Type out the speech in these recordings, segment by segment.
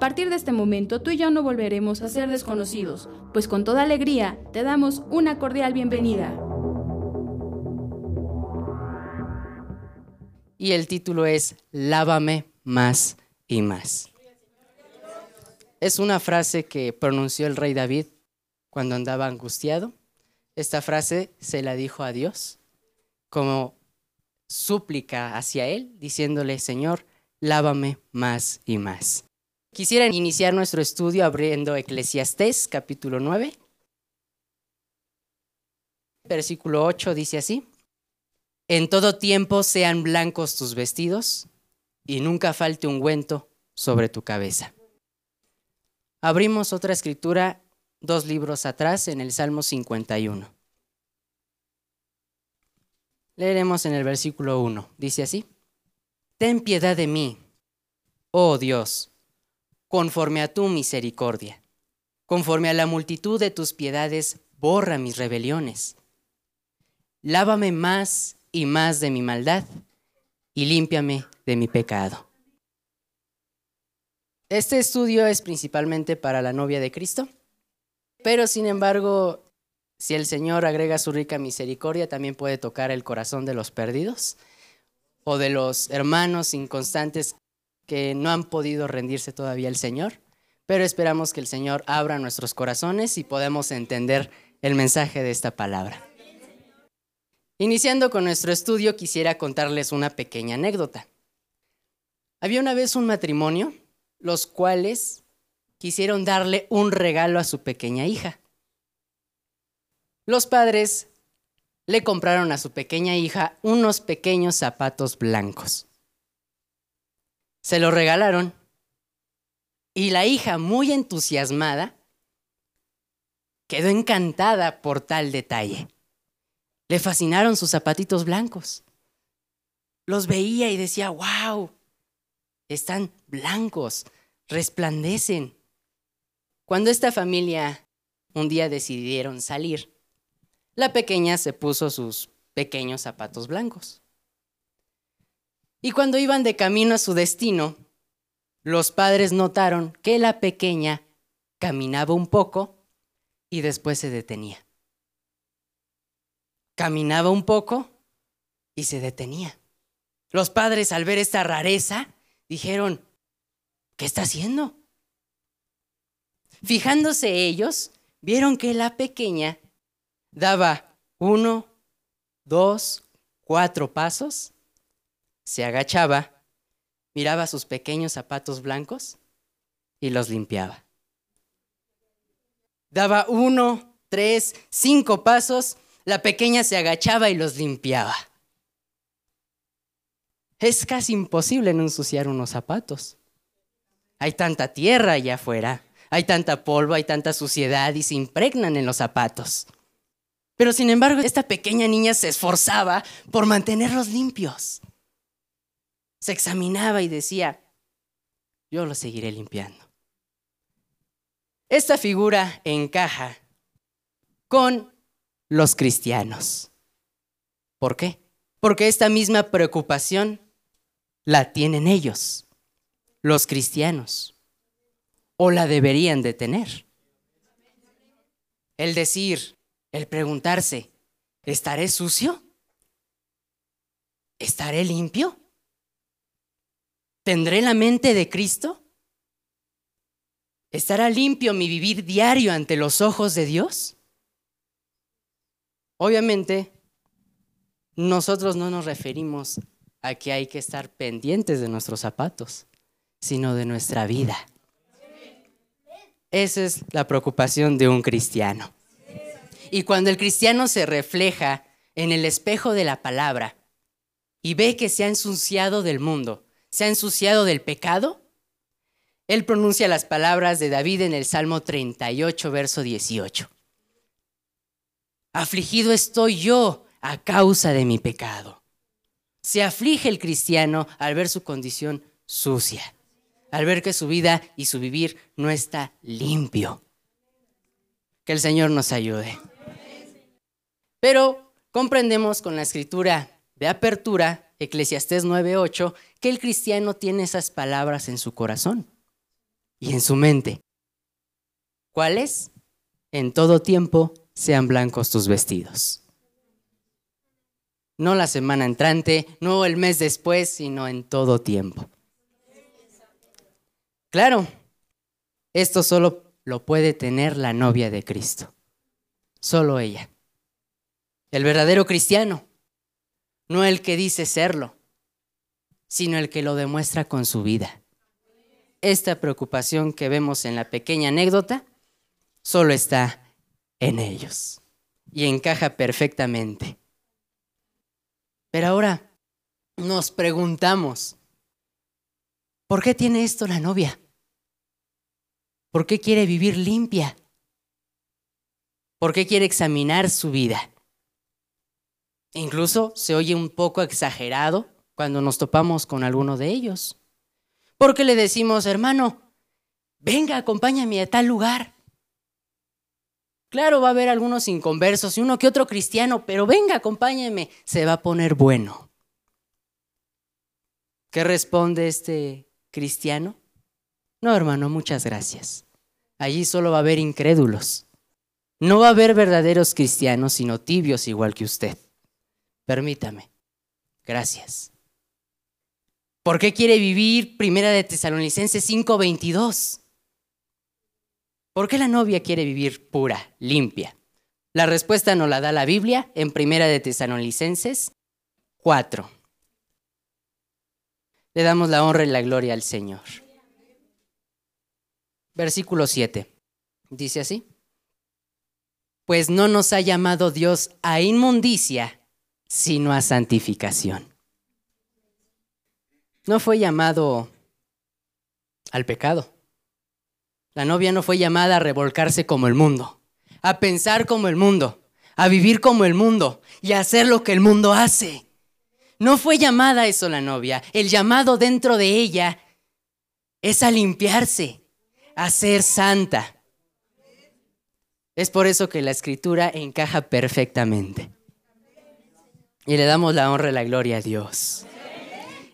A partir de este momento, tú y yo no volveremos a ser desconocidos, pues con toda alegría te damos una cordial bienvenida. Y el título es Lávame más y más. Es una frase que pronunció el rey David cuando andaba angustiado. Esta frase se la dijo a Dios como súplica hacia él, diciéndole, Señor, lávame más y más. Quisiera iniciar nuestro estudio abriendo Eclesiastés capítulo 9. Versículo 8 dice así, En todo tiempo sean blancos tus vestidos y nunca falte ungüento sobre tu cabeza. Abrimos otra escritura dos libros atrás en el Salmo 51. Leeremos en el versículo 1. Dice así, Ten piedad de mí, oh Dios conforme a tu misericordia. Conforme a la multitud de tus piedades, borra mis rebeliones. Lávame más y más de mi maldad y límpiame de mi pecado. Este estudio es principalmente para la novia de Cristo, pero sin embargo, si el Señor agrega su rica misericordia, también puede tocar el corazón de los perdidos o de los hermanos inconstantes que no han podido rendirse todavía al Señor, pero esperamos que el Señor abra nuestros corazones y podamos entender el mensaje de esta palabra. Iniciando con nuestro estudio, quisiera contarles una pequeña anécdota. Había una vez un matrimonio, los cuales quisieron darle un regalo a su pequeña hija. Los padres le compraron a su pequeña hija unos pequeños zapatos blancos se lo regalaron. Y la hija, muy entusiasmada, quedó encantada por tal detalle. Le fascinaron sus zapatitos blancos. Los veía y decía, wow, están blancos, resplandecen. Cuando esta familia un día decidieron salir, la pequeña se puso sus pequeños zapatos blancos. Y cuando iban de camino a su destino, los padres notaron que la pequeña caminaba un poco y después se detenía. Caminaba un poco y se detenía. Los padres al ver esta rareza dijeron, ¿qué está haciendo? Fijándose ellos, vieron que la pequeña daba uno, dos, cuatro pasos se agachaba, miraba sus pequeños zapatos blancos y los limpiaba. Daba uno, tres, cinco pasos, la pequeña se agachaba y los limpiaba. Es casi imposible no ensuciar unos zapatos. Hay tanta tierra allá afuera, hay tanta polvo, hay tanta suciedad y se impregnan en los zapatos. Pero sin embargo, esta pequeña niña se esforzaba por mantenerlos limpios se examinaba y decía, yo lo seguiré limpiando. Esta figura encaja con los cristianos. ¿Por qué? Porque esta misma preocupación la tienen ellos, los cristianos, o la deberían de tener. El decir, el preguntarse, ¿estaré sucio? ¿Estaré limpio? ¿Tendré la mente de Cristo? ¿Estará limpio mi vivir diario ante los ojos de Dios? Obviamente, nosotros no nos referimos a que hay que estar pendientes de nuestros zapatos, sino de nuestra vida. Esa es la preocupación de un cristiano. Y cuando el cristiano se refleja en el espejo de la palabra y ve que se ha ensuciado del mundo, se ha ensuciado del pecado, él pronuncia las palabras de David en el Salmo 38, verso 18. Afligido estoy yo a causa de mi pecado. Se aflige el cristiano al ver su condición sucia, al ver que su vida y su vivir no está limpio. Que el Señor nos ayude. Pero comprendemos con la escritura de apertura, Eclesiastés 9:8, que el cristiano tiene esas palabras en su corazón y en su mente. ¿Cuáles? En todo tiempo sean blancos tus vestidos. No la semana entrante, no el mes después, sino en todo tiempo. Claro, esto solo lo puede tener la novia de Cristo. Solo ella. El verdadero cristiano. No el que dice serlo, sino el que lo demuestra con su vida. Esta preocupación que vemos en la pequeña anécdota solo está en ellos y encaja perfectamente. Pero ahora nos preguntamos, ¿por qué tiene esto la novia? ¿Por qué quiere vivir limpia? ¿Por qué quiere examinar su vida? Incluso se oye un poco exagerado cuando nos topamos con alguno de ellos. Porque le decimos, hermano, venga, acompáñame a tal lugar. Claro, va a haber algunos inconversos y uno que otro cristiano, pero venga, acompáñeme, se va a poner bueno. ¿Qué responde este cristiano? No, hermano, muchas gracias. Allí solo va a haber incrédulos. No va a haber verdaderos cristianos, sino tibios igual que usted. Permítame. Gracias. ¿Por qué quiere vivir Primera de Tesalonicenses 5:22? ¿Por qué la novia quiere vivir pura, limpia? La respuesta nos la da la Biblia en Primera de Tesalonicenses 4. Le damos la honra y la gloria al Señor. Versículo 7. Dice así. Pues no nos ha llamado Dios a inmundicia, sino a santificación. No fue llamado al pecado. La novia no fue llamada a revolcarse como el mundo, a pensar como el mundo, a vivir como el mundo y a hacer lo que el mundo hace. No fue llamada eso la novia. El llamado dentro de ella es a limpiarse, a ser santa. Es por eso que la escritura encaja perfectamente. Y le damos la honra y la gloria a Dios.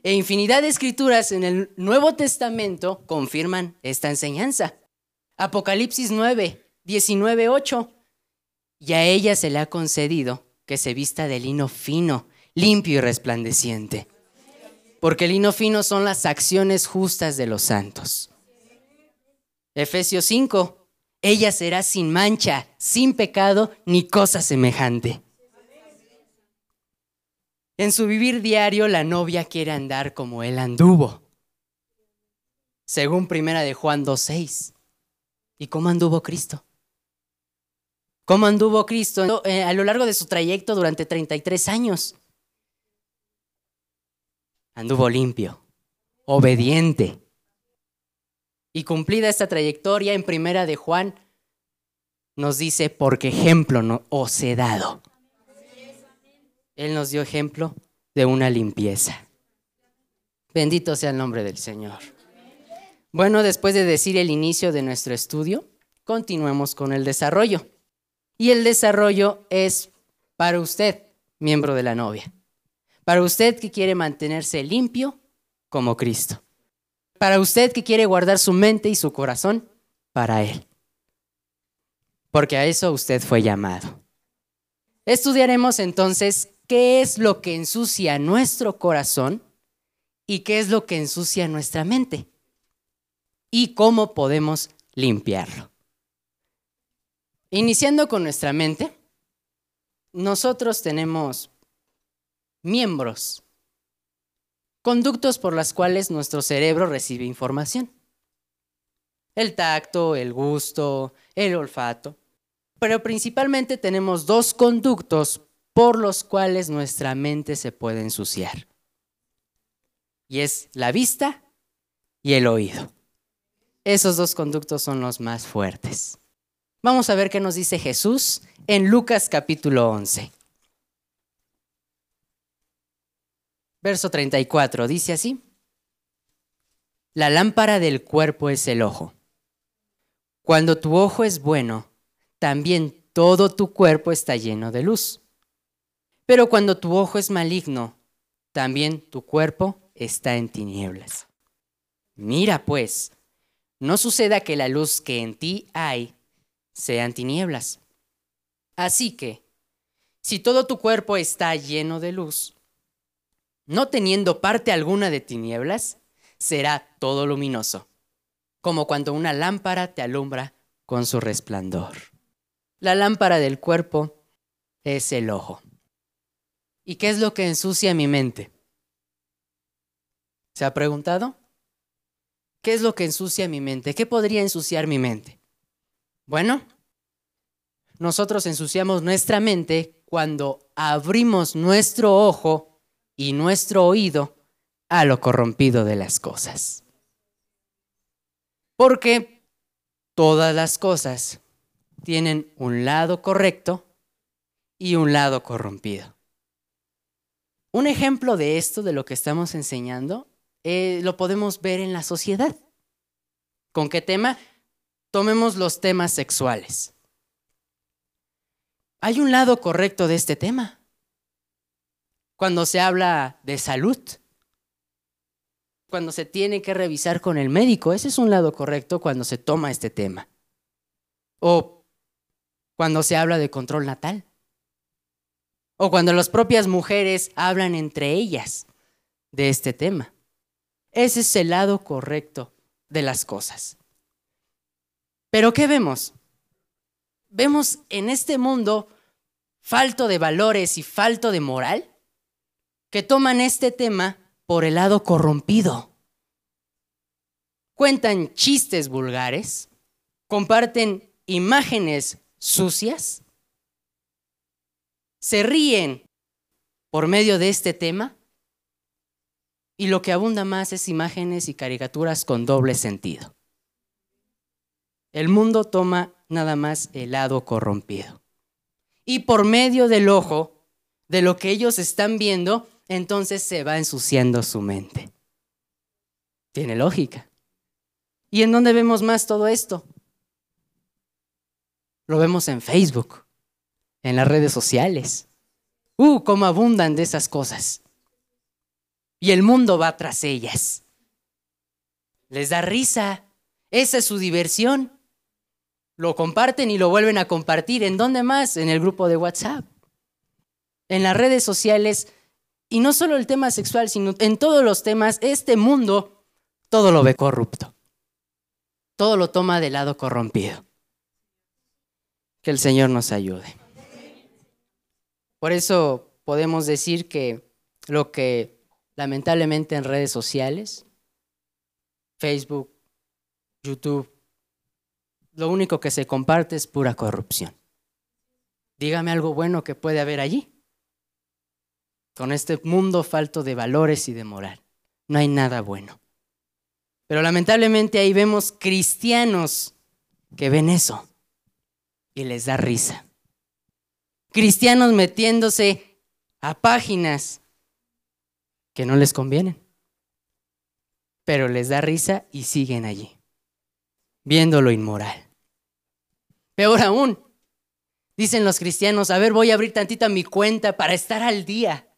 E infinidad de escrituras en el Nuevo Testamento confirman esta enseñanza. Apocalipsis 9, 19, 8. Y a ella se le ha concedido que se vista de lino fino, limpio y resplandeciente. Porque el lino fino son las acciones justas de los santos. Efesios 5. Ella será sin mancha, sin pecado, ni cosa semejante. En su vivir diario, la novia quiere andar como él anduvo. Según primera de Juan 2.6. ¿Y cómo anduvo Cristo? ¿Cómo anduvo Cristo eh, a lo largo de su trayecto durante 33 años? Anduvo limpio, obediente. Y cumplida esta trayectoria en primera de Juan, nos dice, porque ejemplo no, os he dado. Él nos dio ejemplo de una limpieza. Bendito sea el nombre del Señor. Bueno, después de decir el inicio de nuestro estudio, continuemos con el desarrollo. Y el desarrollo es para usted, miembro de la novia. Para usted que quiere mantenerse limpio como Cristo. Para usted que quiere guardar su mente y su corazón para Él. Porque a eso usted fue llamado. Estudiaremos entonces qué es lo que ensucia nuestro corazón y qué es lo que ensucia nuestra mente y cómo podemos limpiarlo. Iniciando con nuestra mente, nosotros tenemos miembros, conductos por las cuales nuestro cerebro recibe información. el tacto, el gusto, el olfato. Pero principalmente tenemos dos conductos por los cuales nuestra mente se puede ensuciar. Y es la vista y el oído. Esos dos conductos son los más fuertes. Vamos a ver qué nos dice Jesús en Lucas capítulo 11. Verso 34 dice así. La lámpara del cuerpo es el ojo. Cuando tu ojo es bueno, también todo tu cuerpo está lleno de luz. Pero cuando tu ojo es maligno, también tu cuerpo está en tinieblas. Mira pues, no suceda que la luz que en ti hay sean tinieblas. Así que, si todo tu cuerpo está lleno de luz, no teniendo parte alguna de tinieblas, será todo luminoso, como cuando una lámpara te alumbra con su resplandor. La lámpara del cuerpo es el ojo. ¿Y qué es lo que ensucia mi mente? ¿Se ha preguntado? ¿Qué es lo que ensucia mi mente? ¿Qué podría ensuciar mi mente? Bueno, nosotros ensuciamos nuestra mente cuando abrimos nuestro ojo y nuestro oído a lo corrompido de las cosas. Porque todas las cosas tienen un lado correcto y un lado corrompido. Un ejemplo de esto, de lo que estamos enseñando, eh, lo podemos ver en la sociedad. ¿Con qué tema? Tomemos los temas sexuales. Hay un lado correcto de este tema. Cuando se habla de salud, cuando se tiene que revisar con el médico. Ese es un lado correcto cuando se toma este tema. O cuando se habla de control natal. O cuando las propias mujeres hablan entre ellas de este tema. Ese es el lado correcto de las cosas. Pero ¿qué vemos? Vemos en este mundo falto de valores y falto de moral que toman este tema por el lado corrompido. Cuentan chistes vulgares, comparten imágenes sucias, se ríen por medio de este tema y lo que abunda más es imágenes y caricaturas con doble sentido. El mundo toma nada más el lado corrompido. Y por medio del ojo, de lo que ellos están viendo, entonces se va ensuciando su mente. Tiene lógica. ¿Y en dónde vemos más todo esto? Lo vemos en Facebook, en las redes sociales. ¡Uh, cómo abundan de esas cosas! Y el mundo va tras ellas. Les da risa. Esa es su diversión. Lo comparten y lo vuelven a compartir. ¿En dónde más? En el grupo de WhatsApp. En las redes sociales y no solo el tema sexual, sino en todos los temas, este mundo todo lo ve corrupto. Todo lo toma de lado corrompido. Que el Señor nos ayude. Por eso podemos decir que lo que lamentablemente en redes sociales, Facebook, YouTube, lo único que se comparte es pura corrupción. Dígame algo bueno que puede haber allí con este mundo falto de valores y de moral. No hay nada bueno. Pero lamentablemente ahí vemos cristianos que ven eso y les da risa. Cristianos metiéndose a páginas que no les convienen, pero les da risa y siguen allí, viendo lo inmoral. Peor aún, dicen los cristianos, a ver, voy a abrir tantita mi cuenta para estar al día.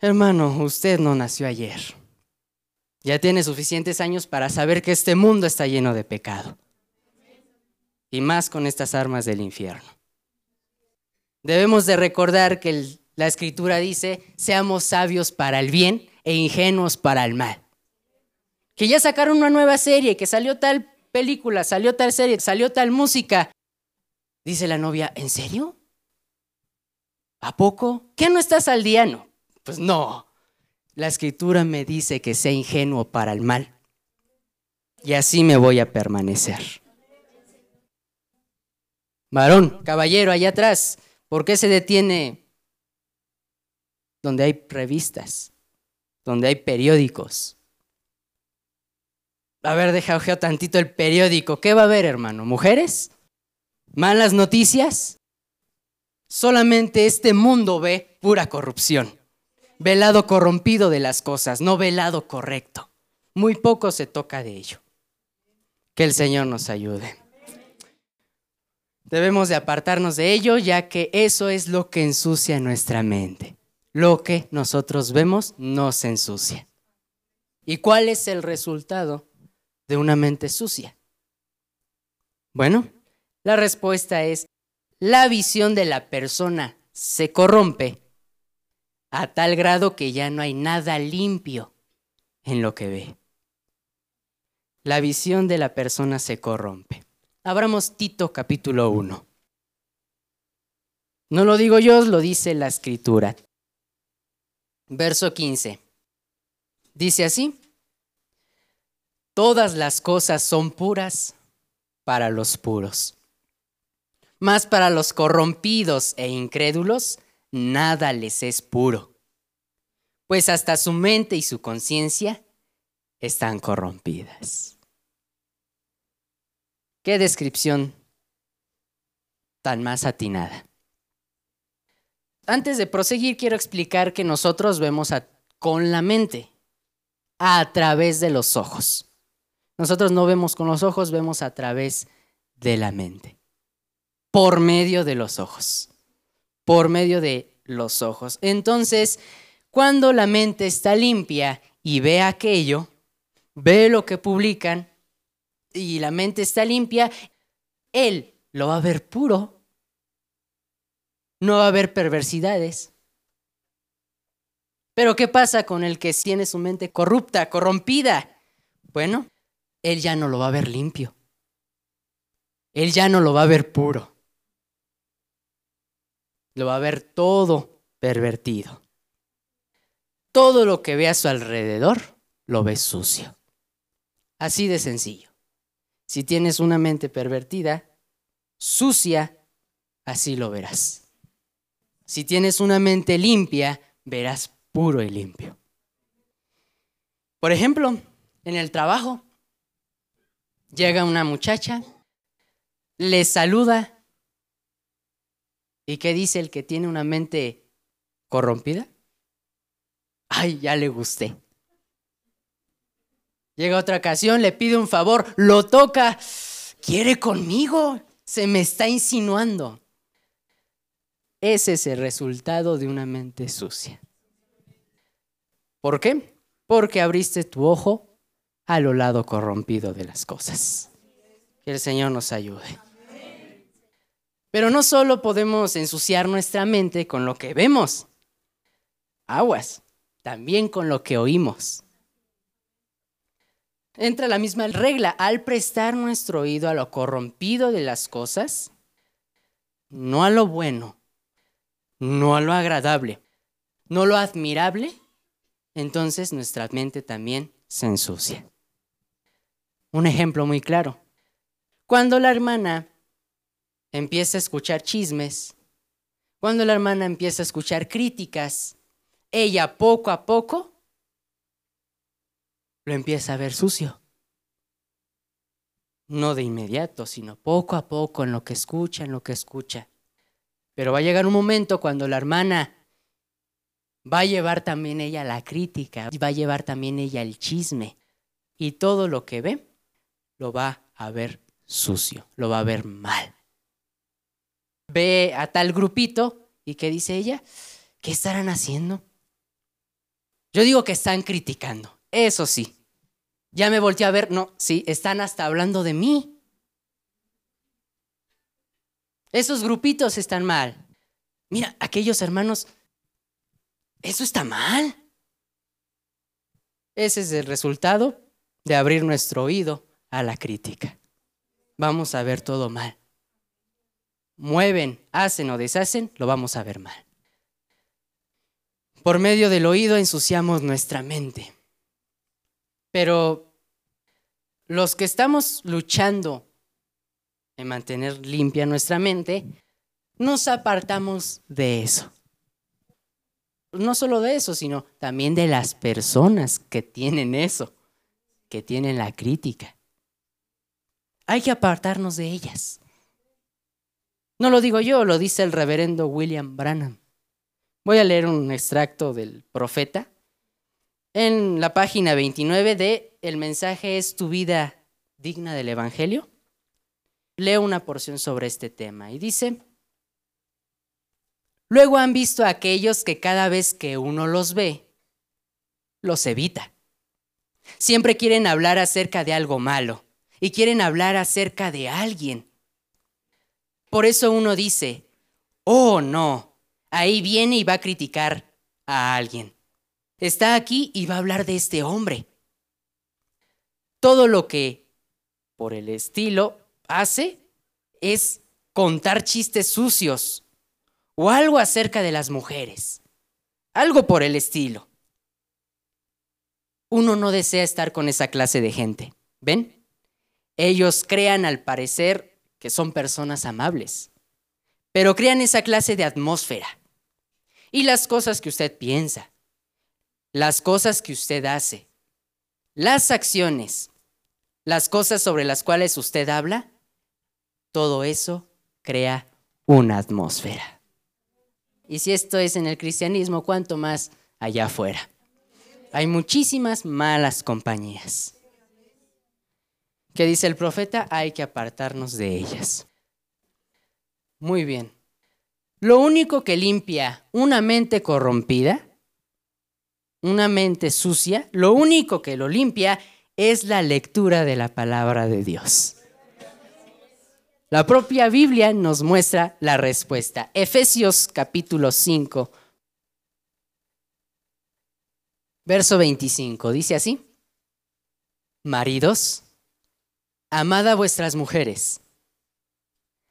Hermano, usted no nació ayer. Ya tiene suficientes años para saber que este mundo está lleno de pecado. Y más con estas armas del infierno. Debemos de recordar que la escritura dice, seamos sabios para el bien e ingenuos para el mal. Que ya sacaron una nueva serie, que salió tal película, salió tal serie, salió tal música. Dice la novia, ¿en serio? ¿A poco? ¿Qué no estás al día? No. Pues no, la escritura me dice que sea ingenuo para el mal. Y así me voy a permanecer. Varón, caballero, allá atrás, ¿por qué se detiene donde hay revistas, donde hay periódicos? A ver, deja ojeo tantito el periódico. ¿Qué va a haber, hermano? ¿Mujeres? ¿Malas noticias? Solamente este mundo ve pura corrupción. Ve el lado corrompido de las cosas, no ve el lado correcto. Muy poco se toca de ello. Que el Señor nos ayude. Debemos de apartarnos de ello, ya que eso es lo que ensucia nuestra mente. Lo que nosotros vemos nos ensucia. ¿Y cuál es el resultado de una mente sucia? Bueno, la respuesta es la visión de la persona se corrompe a tal grado que ya no hay nada limpio en lo que ve. La visión de la persona se corrompe. Abramos Tito capítulo 1. No lo digo yo, lo dice la escritura. Verso 15. Dice así, todas las cosas son puras para los puros mas para los corrompidos e incrédulos, nada les es puro, pues hasta su mente y su conciencia están corrompidas. Qué descripción tan más atinada. Antes de proseguir, quiero explicar que nosotros vemos con la mente, a través de los ojos. Nosotros no vemos con los ojos, vemos a través de la mente por medio de los ojos. Por medio de los ojos. Entonces, cuando la mente está limpia y ve aquello, ve lo que publican y la mente está limpia, él lo va a ver puro. No va a haber perversidades. Pero ¿qué pasa con el que tiene su mente corrupta, corrompida? Bueno, él ya no lo va a ver limpio. Él ya no lo va a ver puro lo va a ver todo pervertido. Todo lo que ve a su alrededor lo ve sucio. Así de sencillo. Si tienes una mente pervertida, sucia, así lo verás. Si tienes una mente limpia, verás puro y limpio. Por ejemplo, en el trabajo, llega una muchacha, le saluda ¿Y qué dice el que tiene una mente corrompida? Ay, ya le gusté. Llega otra ocasión, le pide un favor, lo toca, quiere conmigo, se me está insinuando. Ese es el resultado de una mente sucia. ¿Por qué? Porque abriste tu ojo a lo lado corrompido de las cosas. Que el Señor nos ayude. Pero no solo podemos ensuciar nuestra mente con lo que vemos, aguas, también con lo que oímos. Entra la misma regla, al prestar nuestro oído a lo corrompido de las cosas, no a lo bueno, no a lo agradable, no lo admirable, entonces nuestra mente también se ensucia. Un ejemplo muy claro. Cuando la hermana empieza a escuchar chismes, cuando la hermana empieza a escuchar críticas, ella poco a poco lo empieza a ver sucio. No de inmediato, sino poco a poco en lo que escucha, en lo que escucha. Pero va a llegar un momento cuando la hermana va a llevar también ella la crítica, va a llevar también ella el chisme. Y todo lo que ve lo va a ver sucio, lo va a ver mal ve a tal grupito y ¿qué dice ella? ¿Qué estarán haciendo? Yo digo que están criticando, eso sí. Ya me volteé a ver, no, sí, están hasta hablando de mí. Esos grupitos están mal. Mira, aquellos hermanos, eso está mal. Ese es el resultado de abrir nuestro oído a la crítica. Vamos a ver todo mal mueven, hacen o deshacen, lo vamos a ver mal. Por medio del oído ensuciamos nuestra mente. Pero los que estamos luchando en mantener limpia nuestra mente, nos apartamos de eso. No solo de eso, sino también de las personas que tienen eso, que tienen la crítica. Hay que apartarnos de ellas. No lo digo yo, lo dice el reverendo William Branham. Voy a leer un extracto del profeta en la página 29 de El mensaje es tu vida digna del Evangelio. Leo una porción sobre este tema y dice, luego han visto a aquellos que cada vez que uno los ve, los evita. Siempre quieren hablar acerca de algo malo y quieren hablar acerca de alguien. Por eso uno dice, oh no, ahí viene y va a criticar a alguien. Está aquí y va a hablar de este hombre. Todo lo que por el estilo hace es contar chistes sucios o algo acerca de las mujeres. Algo por el estilo. Uno no desea estar con esa clase de gente. ¿Ven? Ellos crean al parecer que son personas amables, pero crean esa clase de atmósfera. Y las cosas que usted piensa, las cosas que usted hace, las acciones, las cosas sobre las cuales usted habla, todo eso crea una atmósfera. Y si esto es en el cristianismo, ¿cuánto más allá afuera? Hay muchísimas malas compañías. ¿Qué dice el profeta? Hay que apartarnos de ellas. Muy bien. Lo único que limpia una mente corrompida una mente sucia, lo único que lo limpia es la lectura de la palabra de Dios. La propia Biblia nos muestra la respuesta. Efesios capítulo 5, verso 25, dice así. Maridos, amad a vuestras mujeres,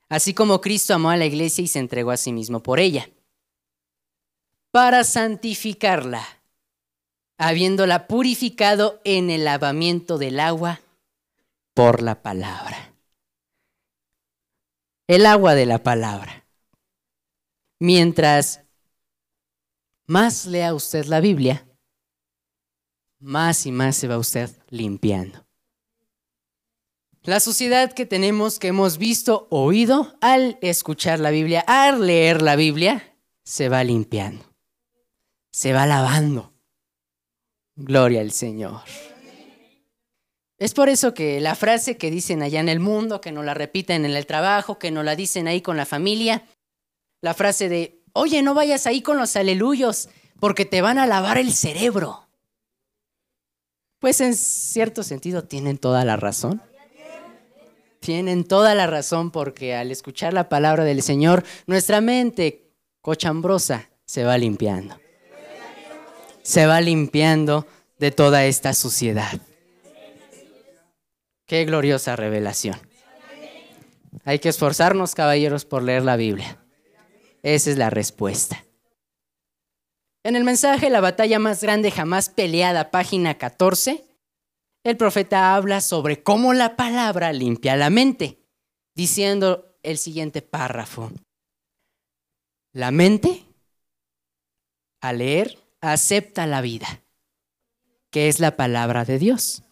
así como Cristo amó a la iglesia y se entregó a sí mismo por ella, para santificarla habiéndola purificado en el lavamiento del agua por la palabra. El agua de la palabra. Mientras más lea usted la Biblia, más y más se va usted limpiando. La suciedad que tenemos, que hemos visto, oído, al escuchar la Biblia, al leer la Biblia, se va limpiando, se va lavando. Gloria al Señor. Es por eso que la frase que dicen allá en el mundo, que no la repiten en el trabajo, que no la dicen ahí con la familia, la frase de, oye, no vayas ahí con los aleluyos, porque te van a lavar el cerebro. Pues en cierto sentido tienen toda la razón. Tienen toda la razón porque al escuchar la palabra del Señor, nuestra mente cochambrosa se va limpiando se va limpiando de toda esta suciedad. Qué gloriosa revelación. Hay que esforzarnos, caballeros, por leer la Biblia. Esa es la respuesta. En el mensaje La batalla más grande jamás peleada, página 14, el profeta habla sobre cómo la palabra limpia la mente, diciendo el siguiente párrafo. La mente, al leer, acepta la vida, que es la palabra de Dios.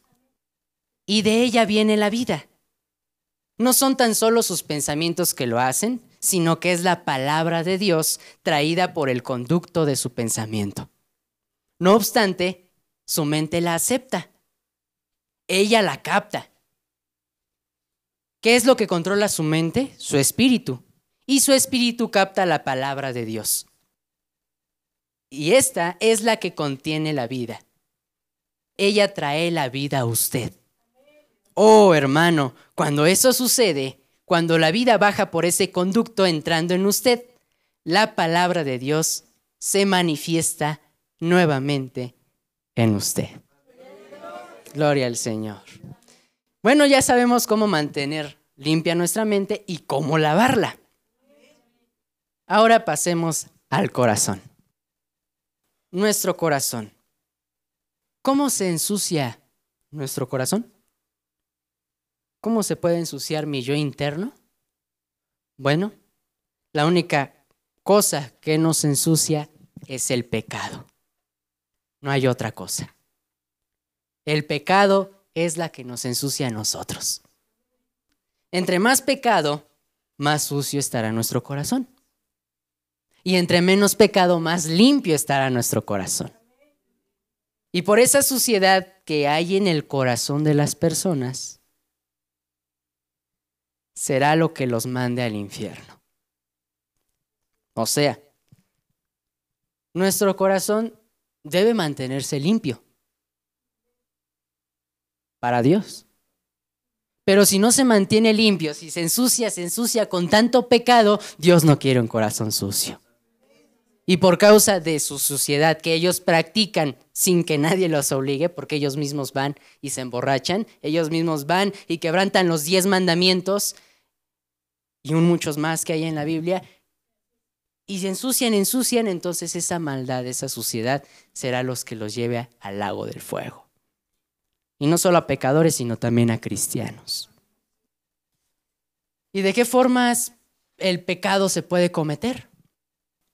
Y de ella viene la vida. No son tan solo sus pensamientos que lo hacen, sino que es la palabra de Dios traída por el conducto de su pensamiento. No obstante, su mente la acepta. Ella la capta. ¿Qué es lo que controla su mente? Su espíritu. Y su espíritu capta la palabra de Dios. Y esta es la que contiene la vida. Ella trae la vida a usted. Oh, hermano, cuando eso sucede, cuando la vida baja por ese conducto entrando en usted, la palabra de Dios se manifiesta nuevamente en usted. Gloria al Señor. Bueno, ya sabemos cómo mantener limpia nuestra mente y cómo lavarla. Ahora pasemos al corazón nuestro corazón. ¿Cómo se ensucia nuestro corazón? ¿cómo se puede ensuciar mi yo interno? Bueno, la única cosa que nos ensucia es el pecado. No hay otra cosa. El pecado es la que nos ensucia a nosotros. Entre más pecado, más sucio estará nuestro corazón. Y entre menos pecado, más limpio estará nuestro corazón. Y por esa suciedad que hay en el corazón de las personas, será lo que los mande al infierno. O sea, nuestro corazón debe mantenerse limpio para Dios. Pero si no se mantiene limpio, si se ensucia, se ensucia con tanto pecado, Dios no quiere un corazón sucio. Y por causa de su suciedad que ellos practican sin que nadie los obligue, porque ellos mismos van y se emborrachan, ellos mismos van y quebrantan los diez mandamientos y un muchos más que hay en la Biblia, y se ensucian, ensucian, entonces esa maldad, esa suciedad será los que los lleve al lago del fuego. Y no solo a pecadores, sino también a cristianos. ¿Y de qué formas el pecado se puede cometer?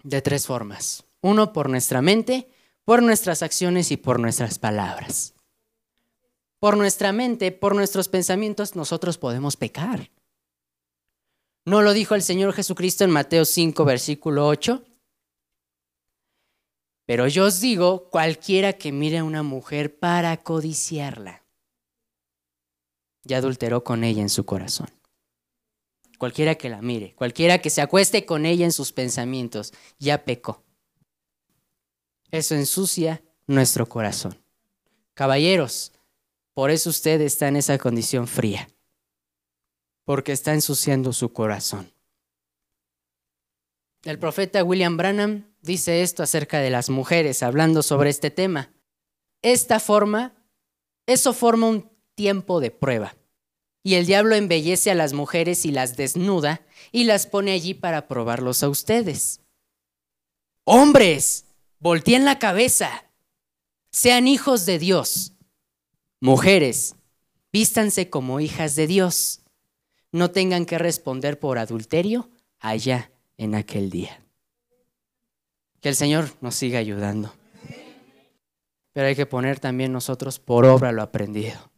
De tres formas. Uno, por nuestra mente, por nuestras acciones y por nuestras palabras. Por nuestra mente, por nuestros pensamientos, nosotros podemos pecar. ¿No lo dijo el Señor Jesucristo en Mateo 5, versículo 8? Pero yo os digo, cualquiera que mire a una mujer para codiciarla, ya adulteró con ella en su corazón. Cualquiera que la mire, cualquiera que se acueste con ella en sus pensamientos, ya pecó. Eso ensucia nuestro corazón. Caballeros, por eso usted está en esa condición fría porque está ensuciando su corazón. El profeta William Branham dice esto acerca de las mujeres, hablando sobre este tema. Esta forma, eso forma un tiempo de prueba. Y el diablo embellece a las mujeres y las desnuda y las pone allí para probarlos a ustedes. Hombres, volteen la cabeza. Sean hijos de Dios. Mujeres, vístanse como hijas de Dios no tengan que responder por adulterio allá en aquel día. Que el Señor nos siga ayudando. Pero hay que poner también nosotros por obra lo aprendido.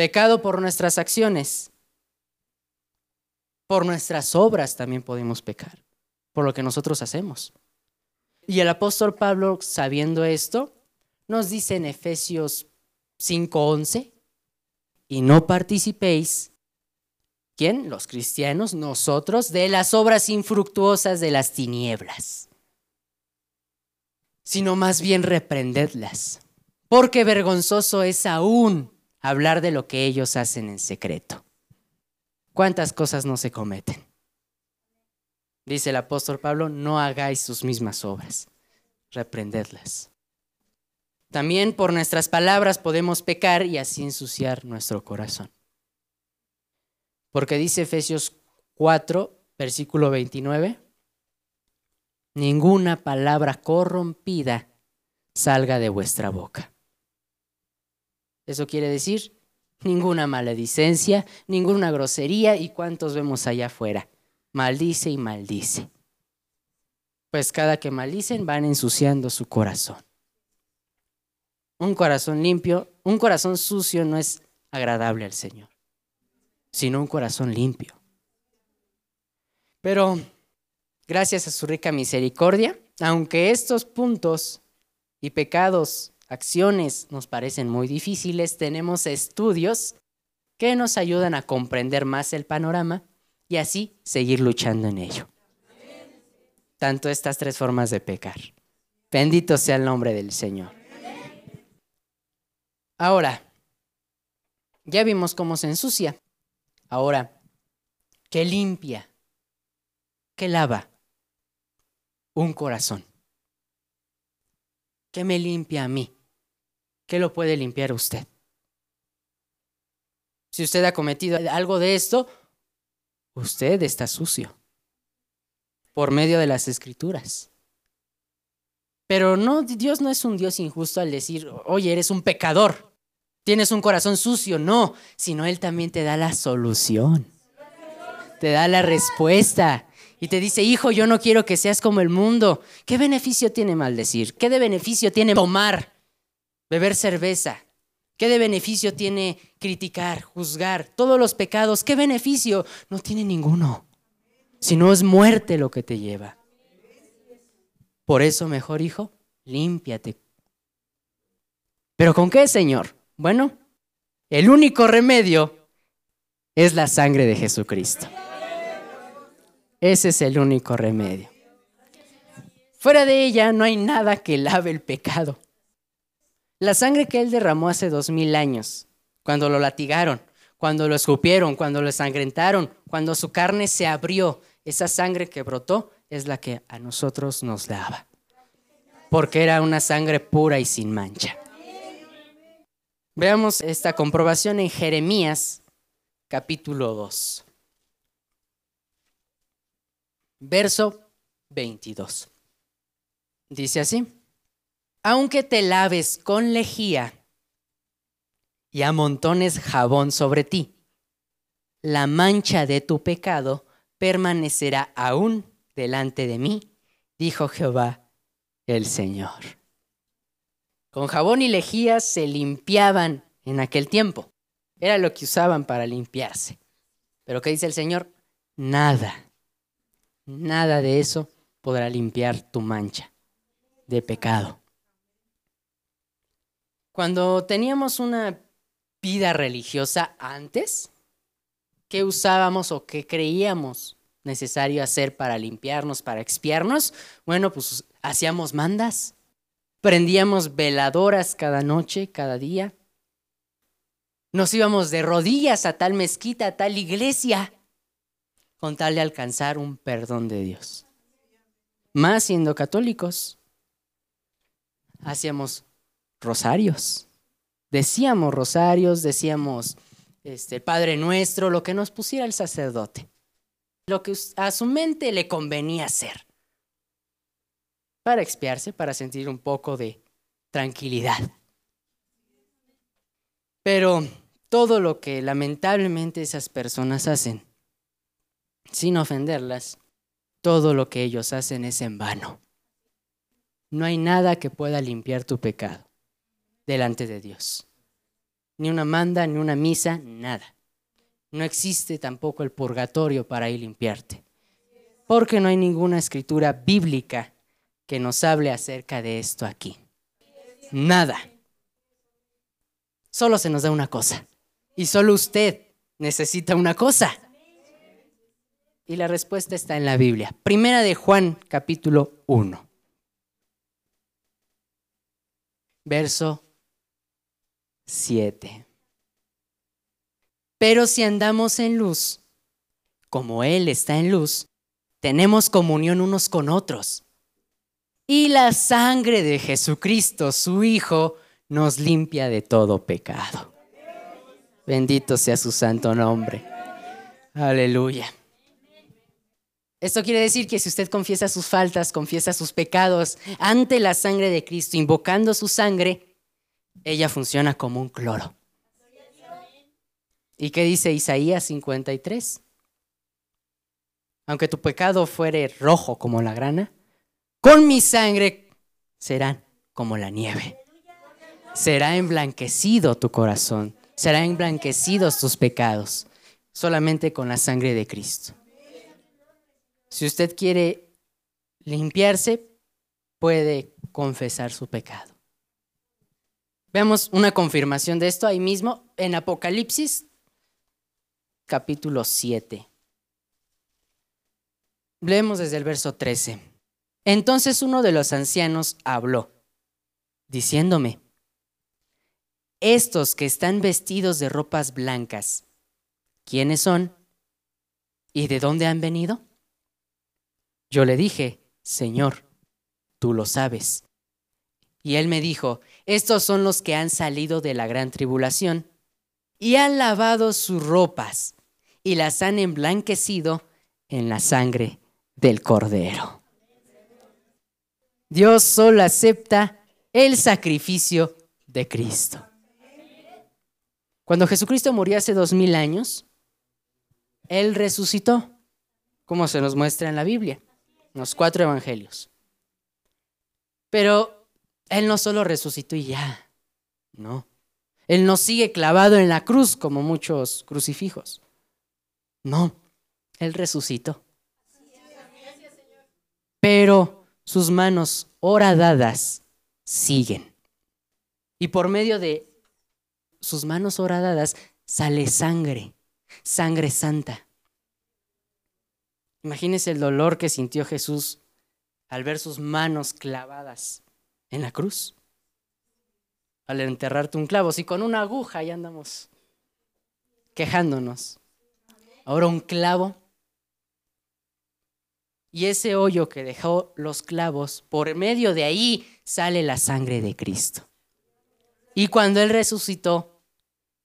Pecado por nuestras acciones. Por nuestras obras también podemos pecar. Por lo que nosotros hacemos. Y el apóstol Pablo, sabiendo esto, nos dice en Efesios 5:11, y no participéis ¿Quién? Los cristianos, nosotros, de las obras infructuosas de las tinieblas, sino más bien reprendedlas, porque vergonzoso es aún hablar de lo que ellos hacen en secreto. ¿Cuántas cosas no se cometen? Dice el apóstol Pablo, no hagáis sus mismas obras, reprendedlas. También por nuestras palabras podemos pecar y así ensuciar nuestro corazón. Porque dice Efesios 4, versículo 29, ninguna palabra corrompida salga de vuestra boca. Eso quiere decir ninguna maledicencia, ninguna grosería y cuántos vemos allá afuera. Maldice y maldice. Pues cada que maldicen van ensuciando su corazón. Un corazón limpio, un corazón sucio no es agradable al Señor sino un corazón limpio. Pero gracias a su rica misericordia, aunque estos puntos y pecados, acciones nos parecen muy difíciles, tenemos estudios que nos ayudan a comprender más el panorama y así seguir luchando en ello. Tanto estas tres formas de pecar. Bendito sea el nombre del Señor. Ahora, ya vimos cómo se ensucia. Ahora, ¿qué limpia? ¿Qué lava? Un corazón. ¿Qué me limpia a mí? ¿Qué lo puede limpiar usted? Si usted ha cometido algo de esto, usted está sucio por medio de las escrituras. Pero no, Dios no es un Dios injusto al decir, oye, eres un pecador. Tienes un corazón sucio, no, sino Él también te da la solución. Te da la respuesta. Y te dice, hijo, yo no quiero que seas como el mundo. ¿Qué beneficio tiene maldecir? ¿Qué de beneficio tiene tomar, beber cerveza? ¿Qué de beneficio tiene criticar, juzgar todos los pecados? ¿Qué beneficio? No tiene ninguno. Si no es muerte lo que te lleva. Por eso, mejor hijo, límpiate. ¿Pero con qué, Señor? Bueno, el único remedio es la sangre de Jesucristo. Ese es el único remedio. Fuera de ella no hay nada que lave el pecado. La sangre que Él derramó hace dos mil años, cuando lo latigaron, cuando lo escupieron, cuando lo ensangrentaron, cuando su carne se abrió, esa sangre que brotó es la que a nosotros nos lava. Porque era una sangre pura y sin mancha. Veamos esta comprobación en Jeremías capítulo 2. Verso 22. Dice así aunque te laves con lejía y amontones jabón sobre ti, la mancha de tu pecado permanecerá aún delante de mí, dijo Jehová el Señor. Con jabón y lejía se limpiaban en aquel tiempo. Era lo que usaban para limpiarse. Pero ¿qué dice el Señor? Nada, nada de eso podrá limpiar tu mancha de pecado. Cuando teníamos una vida religiosa antes, ¿qué usábamos o qué creíamos necesario hacer para limpiarnos, para expiarnos? Bueno, pues hacíamos mandas, prendíamos veladoras cada noche, cada día. Nos íbamos de rodillas a tal mezquita, a tal iglesia, con tal de alcanzar un perdón de Dios. Más siendo católicos, hacíamos rosarios. Decíamos rosarios, decíamos este, Padre Nuestro, lo que nos pusiera el sacerdote, lo que a su mente le convenía hacer, para expiarse, para sentir un poco de tranquilidad. Pero todo lo que lamentablemente esas personas hacen, sin ofenderlas, todo lo que ellos hacen es en vano. No hay nada que pueda limpiar tu pecado delante de Dios. Ni una manda, ni una misa, nada. No existe tampoco el purgatorio para ir limpiarte. Porque no hay ninguna escritura bíblica que nos hable acerca de esto aquí. Nada. Solo se nos da una cosa. Y solo usted necesita una cosa. Y la respuesta está en la Biblia. Primera de Juan, capítulo 1. Verso 7. Pero si andamos en luz, como Él está en luz, tenemos comunión unos con otros. Y la sangre de Jesucristo, su Hijo, nos limpia de todo pecado. Bendito sea su santo nombre. Aleluya. Esto quiere decir que si usted confiesa sus faltas, confiesa sus pecados ante la sangre de Cristo, invocando su sangre, ella funciona como un cloro. ¿Y qué dice Isaías 53? Aunque tu pecado fuere rojo como la grana, con mi sangre serán como la nieve. Será emblanquecido tu corazón, serán emblanquecidos tus pecados, solamente con la sangre de Cristo. Si usted quiere limpiarse, puede confesar su pecado. Veamos una confirmación de esto ahí mismo en Apocalipsis capítulo 7. Leemos desde el verso 13. Entonces uno de los ancianos habló, diciéndome, estos que están vestidos de ropas blancas, ¿quiénes son? ¿Y de dónde han venido? Yo le dije, Señor, tú lo sabes. Y él me dijo, estos son los que han salido de la gran tribulación y han lavado sus ropas y las han emblanquecido en la sangre del cordero. Dios solo acepta el sacrificio de Cristo. Cuando Jesucristo murió hace dos mil años, Él resucitó, como se nos muestra en la Biblia, en los cuatro evangelios. Pero Él no solo resucitó y ya, no. Él no sigue clavado en la cruz como muchos crucifijos. No, Él resucitó. Pero sus manos horadadas siguen. Y por medio de sus manos horadadas sale sangre, sangre santa. Imagínese el dolor que sintió Jesús al ver sus manos clavadas en la cruz. Al enterrarte un clavo, si con una aguja ya andamos quejándonos. Ahora un clavo. Y ese hoyo que dejó los clavos, por medio de ahí sale la sangre de Cristo. Y cuando Él resucitó,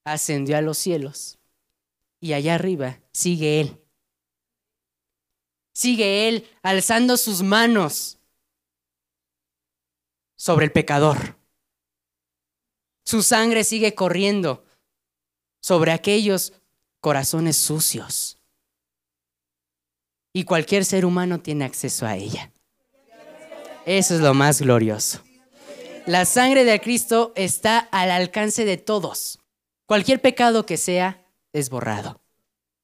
ascendió a los cielos. Y allá arriba sigue Él. Sigue Él alzando sus manos sobre el pecador. Su sangre sigue corriendo sobre aquellos corazones sucios. Y cualquier ser humano tiene acceso a ella. Eso es lo más glorioso. La sangre de Cristo está al alcance de todos. Cualquier pecado que sea es borrado.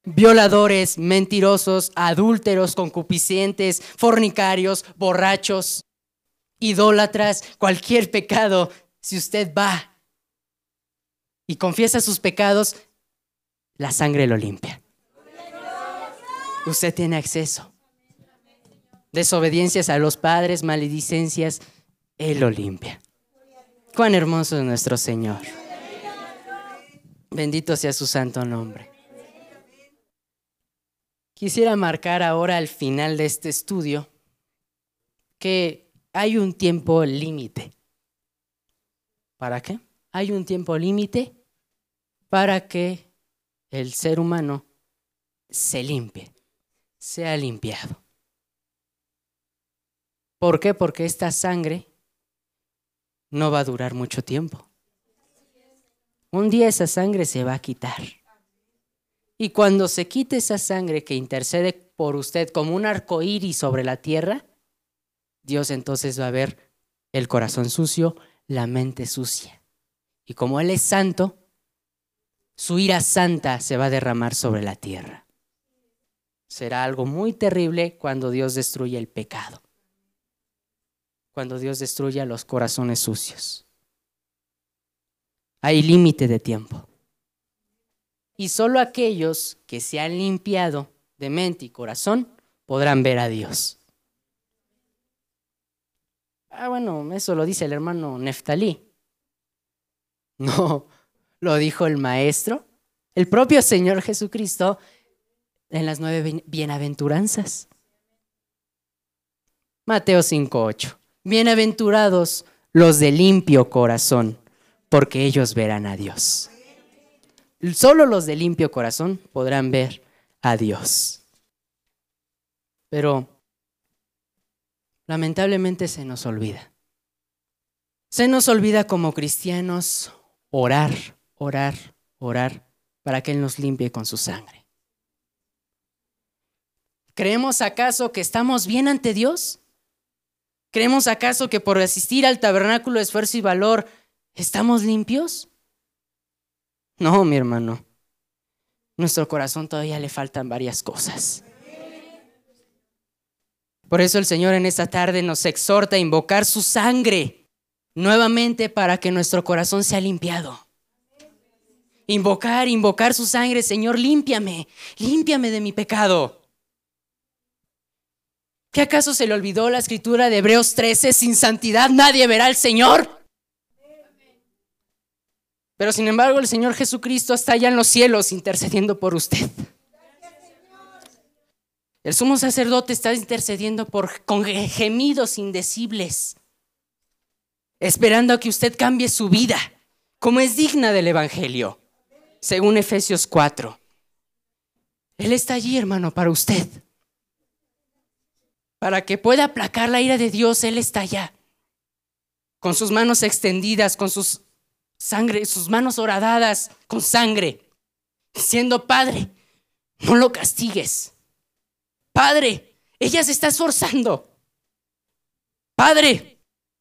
Violadores, mentirosos, adúlteros, concupiscentes, fornicarios, borrachos, idólatras, cualquier pecado, si usted va y confiesa sus pecados, la sangre lo limpia. Usted tiene acceso. Desobediencias a los padres, maledicencias, Él lo limpia. Cuán hermoso es nuestro Señor. Bendito sea su santo nombre. Quisiera marcar ahora al final de este estudio que hay un tiempo límite. ¿Para qué? Hay un tiempo límite para que el ser humano se limpie, sea limpiado. ¿Por qué? Porque esta sangre no va a durar mucho tiempo. Un día esa sangre se va a quitar. Y cuando se quite esa sangre que intercede por usted como un arco iris sobre la tierra, Dios entonces va a ver el corazón sucio, la mente sucia. Y como Él es santo, su ira santa se va a derramar sobre la tierra. Será algo muy terrible cuando Dios destruye el pecado cuando Dios destruya los corazones sucios. Hay límite de tiempo. Y solo aquellos que se han limpiado de mente y corazón podrán ver a Dios. Ah, bueno, eso lo dice el hermano Neftalí. No, lo dijo el maestro, el propio Señor Jesucristo en las nueve bienaventuranzas. Mateo 5.8. Bienaventurados los de limpio corazón, porque ellos verán a Dios. Solo los de limpio corazón podrán ver a Dios. Pero lamentablemente se nos olvida. Se nos olvida como cristianos orar, orar, orar para que Él nos limpie con su sangre. ¿Creemos acaso que estamos bien ante Dios? ¿Creemos acaso que por asistir al tabernáculo de esfuerzo y valor estamos limpios? No, mi hermano. Nuestro corazón todavía le faltan varias cosas. Por eso el Señor en esta tarde nos exhorta a invocar su sangre nuevamente para que nuestro corazón sea limpiado. Invocar, invocar su sangre, Señor, límpiame, límpiame de mi pecado. ¿Qué acaso se le olvidó la escritura de Hebreos 13? Sin santidad nadie verá al Señor. Pero sin embargo el Señor Jesucristo está allá en los cielos intercediendo por usted. El sumo sacerdote está intercediendo por, con gemidos indecibles, esperando a que usted cambie su vida, como es digna del Evangelio, según Efesios 4. Él está allí, hermano, para usted. Para que pueda aplacar la ira de Dios, Él está allá. Con sus manos extendidas, con sus sangre, sus manos horadadas con sangre, diciendo, Padre, no lo castigues. Padre, ella se está esforzando. Padre,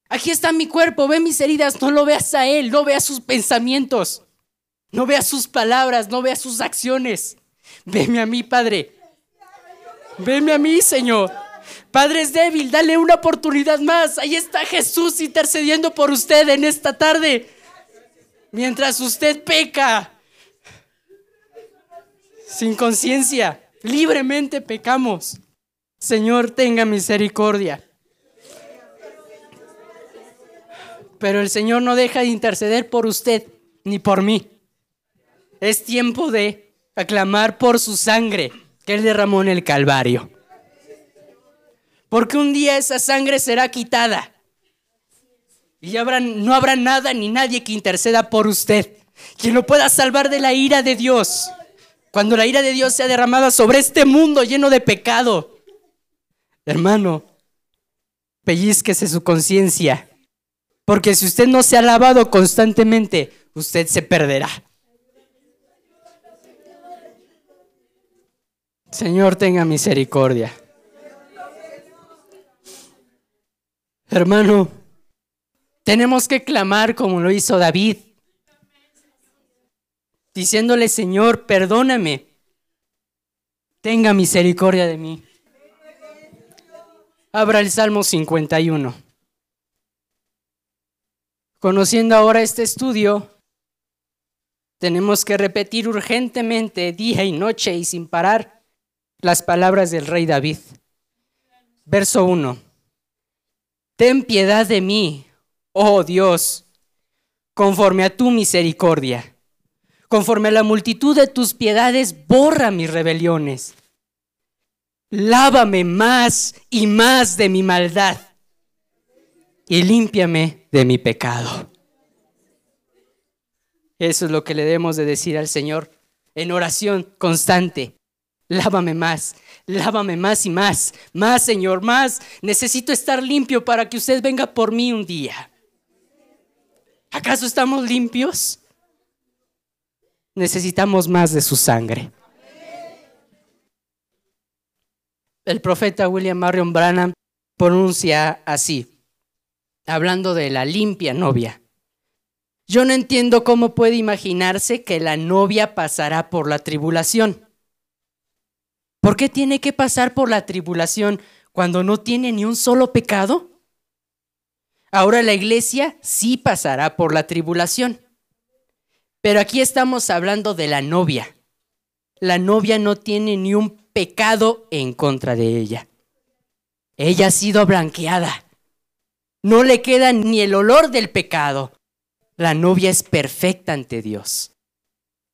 aquí está mi cuerpo, ve mis heridas, no lo veas a él, no veas sus pensamientos, no veas sus palabras, no veas sus acciones. Veme a mí, Padre. Veme a mí, Señor. Padre es débil, dale una oportunidad más. Ahí está Jesús intercediendo por usted en esta tarde. Mientras usted peca sin conciencia, libremente pecamos. Señor, tenga misericordia. Pero el Señor no deja de interceder por usted ni por mí. Es tiempo de aclamar por su sangre que Él derramó en el Calvario. Porque un día esa sangre será quitada. Y no habrá nada ni nadie que interceda por usted, quien lo pueda salvar de la ira de Dios. Cuando la ira de Dios sea derramada sobre este mundo lleno de pecado. Hermano, pellizquese su conciencia. Porque si usted no se ha lavado constantemente, usted se perderá. Señor, tenga misericordia. Hermano, tenemos que clamar como lo hizo David, diciéndole, Señor, perdóname, tenga misericordia de mí. Abra el Salmo 51. Conociendo ahora este estudio, tenemos que repetir urgentemente, día y noche y sin parar, las palabras del rey David. Verso 1. Ten piedad de mí, oh Dios, conforme a tu misericordia. Conforme a la multitud de tus piedades, borra mis rebeliones. Lávame más y más de mi maldad y límpiame de mi pecado. Eso es lo que le debemos de decir al Señor en oración constante. Lávame más, lávame más y más, más Señor, más. Necesito estar limpio para que usted venga por mí un día. ¿Acaso estamos limpios? Necesitamos más de su sangre. El profeta William Marion Branham pronuncia así, hablando de la limpia novia. Yo no entiendo cómo puede imaginarse que la novia pasará por la tribulación. ¿Por qué tiene que pasar por la tribulación cuando no tiene ni un solo pecado? Ahora la iglesia sí pasará por la tribulación. Pero aquí estamos hablando de la novia. La novia no tiene ni un pecado en contra de ella. Ella ha sido blanqueada. No le queda ni el olor del pecado. La novia es perfecta ante Dios.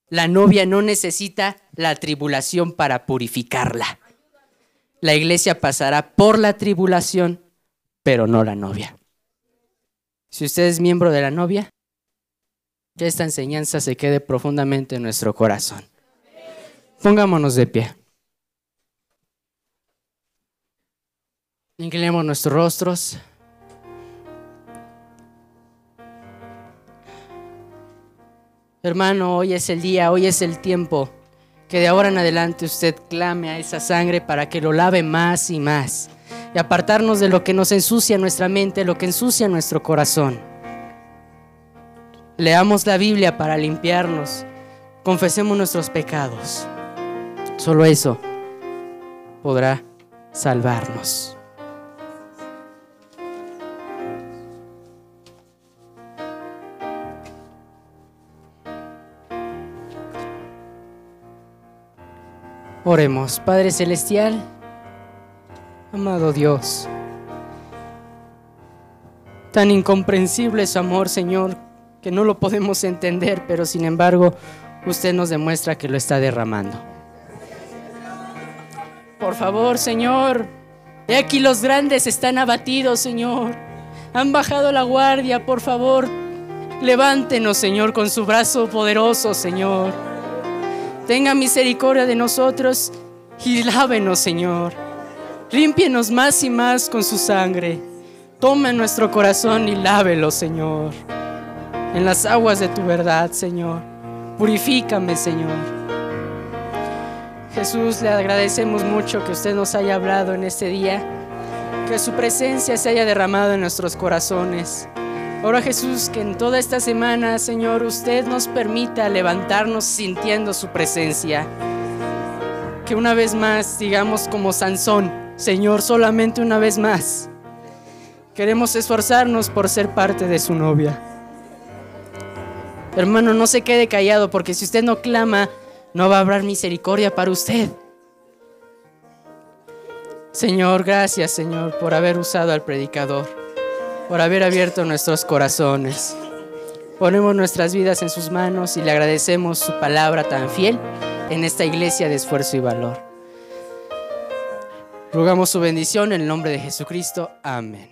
La novia no necesita la tribulación para purificarla. La iglesia pasará por la tribulación, pero no la novia. Si usted es miembro de la novia, que esta enseñanza se quede profundamente en nuestro corazón. Pongámonos de pie. Inclinemos nuestros rostros. Hermano, hoy es el día, hoy es el tiempo que de ahora en adelante usted clame a esa sangre para que lo lave más y más y apartarnos de lo que nos ensucia nuestra mente, lo que ensucia nuestro corazón. Leamos la Biblia para limpiarnos, confesemos nuestros pecados. Solo eso podrá salvarnos. Oremos, Padre Celestial, amado Dios. Tan incomprensible es su amor, Señor, que no lo podemos entender, pero sin embargo usted nos demuestra que lo está derramando. Por favor, Señor, he aquí los grandes están abatidos, Señor. Han bajado la guardia, por favor. Levántenos, Señor, con su brazo poderoso, Señor. Tenga misericordia de nosotros y lávenos, Señor. Límpienos más y más con su sangre. Tome nuestro corazón y lávelo, Señor. En las aguas de tu verdad, Señor. Purifícame, Señor. Jesús, le agradecemos mucho que usted nos haya hablado en este día, que su presencia se haya derramado en nuestros corazones. Ahora Jesús, que en toda esta semana, Señor, usted nos permita levantarnos sintiendo su presencia. Que una vez más digamos como Sansón, Señor, solamente una vez más. Queremos esforzarnos por ser parte de su novia. Hermano, no se quede callado porque si usted no clama, no va a haber misericordia para usted. Señor, gracias Señor por haber usado al predicador, por haber abierto nuestros corazones. Ponemos nuestras vidas en sus manos y le agradecemos su palabra tan fiel en esta iglesia de esfuerzo y valor. Rogamos su bendición en el nombre de Jesucristo. Amén.